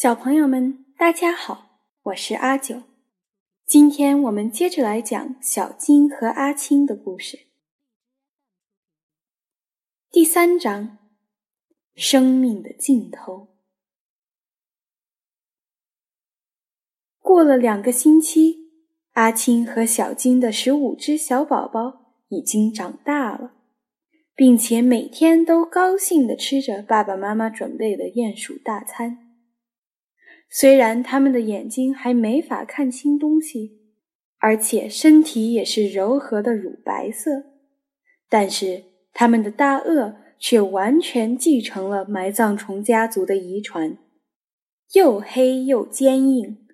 小朋友们，大家好，我是阿九。今天我们接着来讲小金和阿青的故事。第三章：生命的尽头。过了两个星期，阿青和小金的十五只小宝宝已经长大了，并且每天都高兴地吃着爸爸妈妈准备的鼹鼠大餐。虽然他们的眼睛还没法看清东西，而且身体也是柔和的乳白色，但是他们的大颚却完全继承了埋葬虫家族的遗传，又黑又坚硬，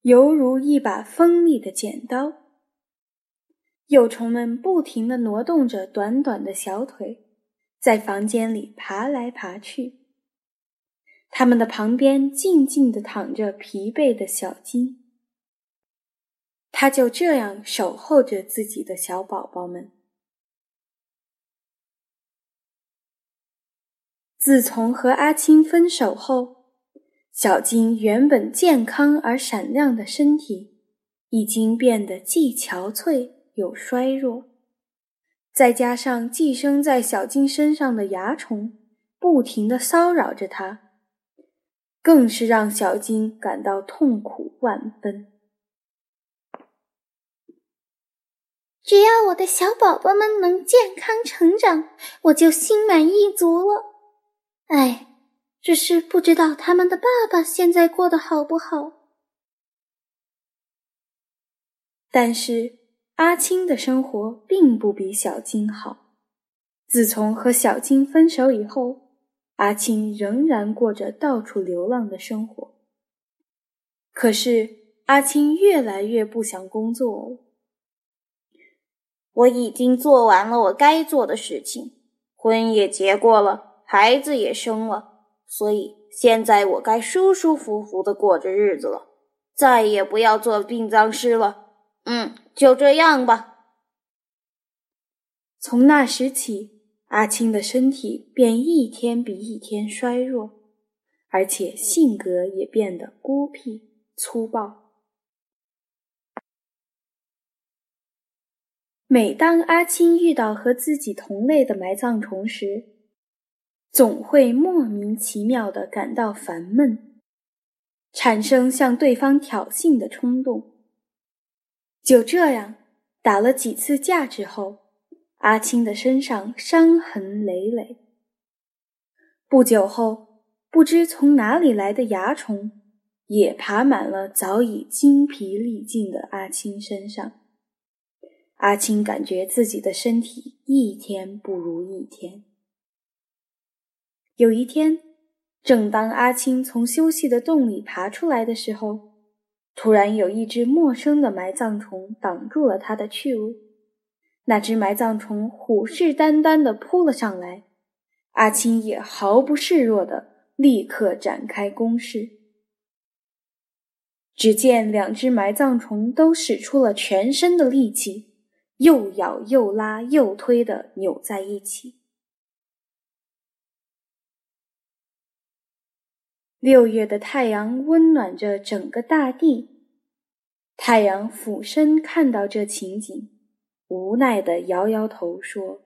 犹如一把锋利的剪刀。幼虫们不停地挪动着短短的小腿，在房间里爬来爬去。他们的旁边静静地躺着疲惫的小金，他就这样守候着自己的小宝宝们。自从和阿青分手后，小金原本健康而闪亮的身体已经变得既憔悴又衰弱，再加上寄生在小金身上的蚜虫不停地骚扰着他。更是让小金感到痛苦万分。只要我的小宝宝们能健康成长，我就心满意足了。哎，只是不知道他们的爸爸现在过得好不好。但是阿青的生活并不比小金好。自从和小金分手以后。阿青仍然过着到处流浪的生活。可是阿青越来越不想工作了。我已经做完了我该做的事情，婚也结过了，孩子也生了，所以现在我该舒舒服服的过着日子了，再也不要做殡葬师了。嗯，就这样吧。从那时起。阿青的身体便一天比一天衰弱，而且性格也变得孤僻粗暴。每当阿青遇到和自己同类的埋葬虫时，总会莫名其妙的感到烦闷，产生向对方挑衅的冲动。就这样，打了几次架之后。阿青的身上伤痕累累。不久后，不知从哪里来的蚜虫也爬满了早已精疲力尽的阿青身上。阿青感觉自己的身体一天不如一天。有一天，正当阿青从休息的洞里爬出来的时候，突然有一只陌生的埋葬虫挡住了他的去路。那只埋葬虫虎视眈眈地扑了上来，阿青也毫不示弱地立刻展开攻势。只见两只埋葬虫都使出了全身的力气，又咬又拉又推地扭在一起。六月的太阳温暖着整个大地，太阳俯身看到这情景。无奈的摇摇头说：“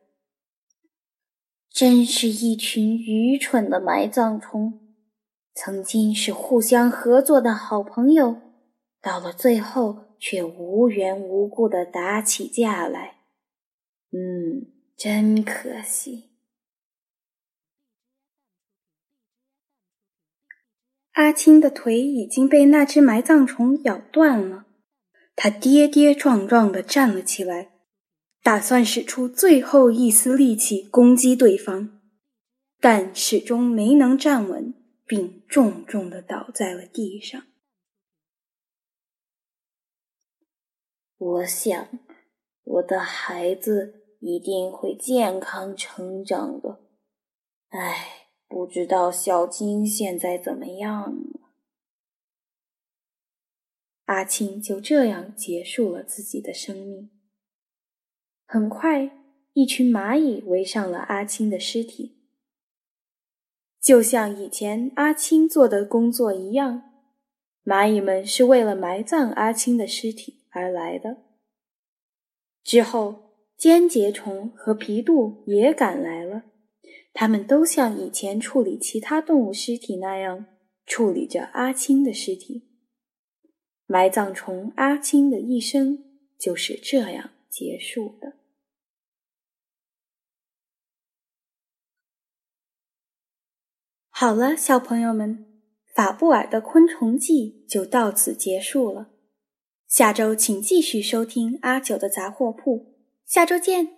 真是一群愚蠢的埋葬虫，曾经是互相合作的好朋友，到了最后却无缘无故的打起架来。嗯，真可惜。”阿青的腿已经被那只埋葬虫咬断了，他跌跌撞撞的站了起来。打算使出最后一丝力气攻击对方，但始终没能站稳，并重重的倒在了地上。我想，我的孩子一定会健康成长的。唉，不知道小金现在怎么样了。阿青就这样结束了自己的生命。很快，一群蚂蚁围上了阿青的尸体。就像以前阿青做的工作一样，蚂蚁们是为了埋葬阿青的尸体而来的。之后，尖节虫和皮杜也赶来了，他们都像以前处理其他动物尸体那样处理着阿青的尸体。埋葬虫阿青的一生就是这样结束的。好了，小朋友们，法布尔的昆虫记就到此结束了。下周请继续收听阿九的杂货铺，下周见。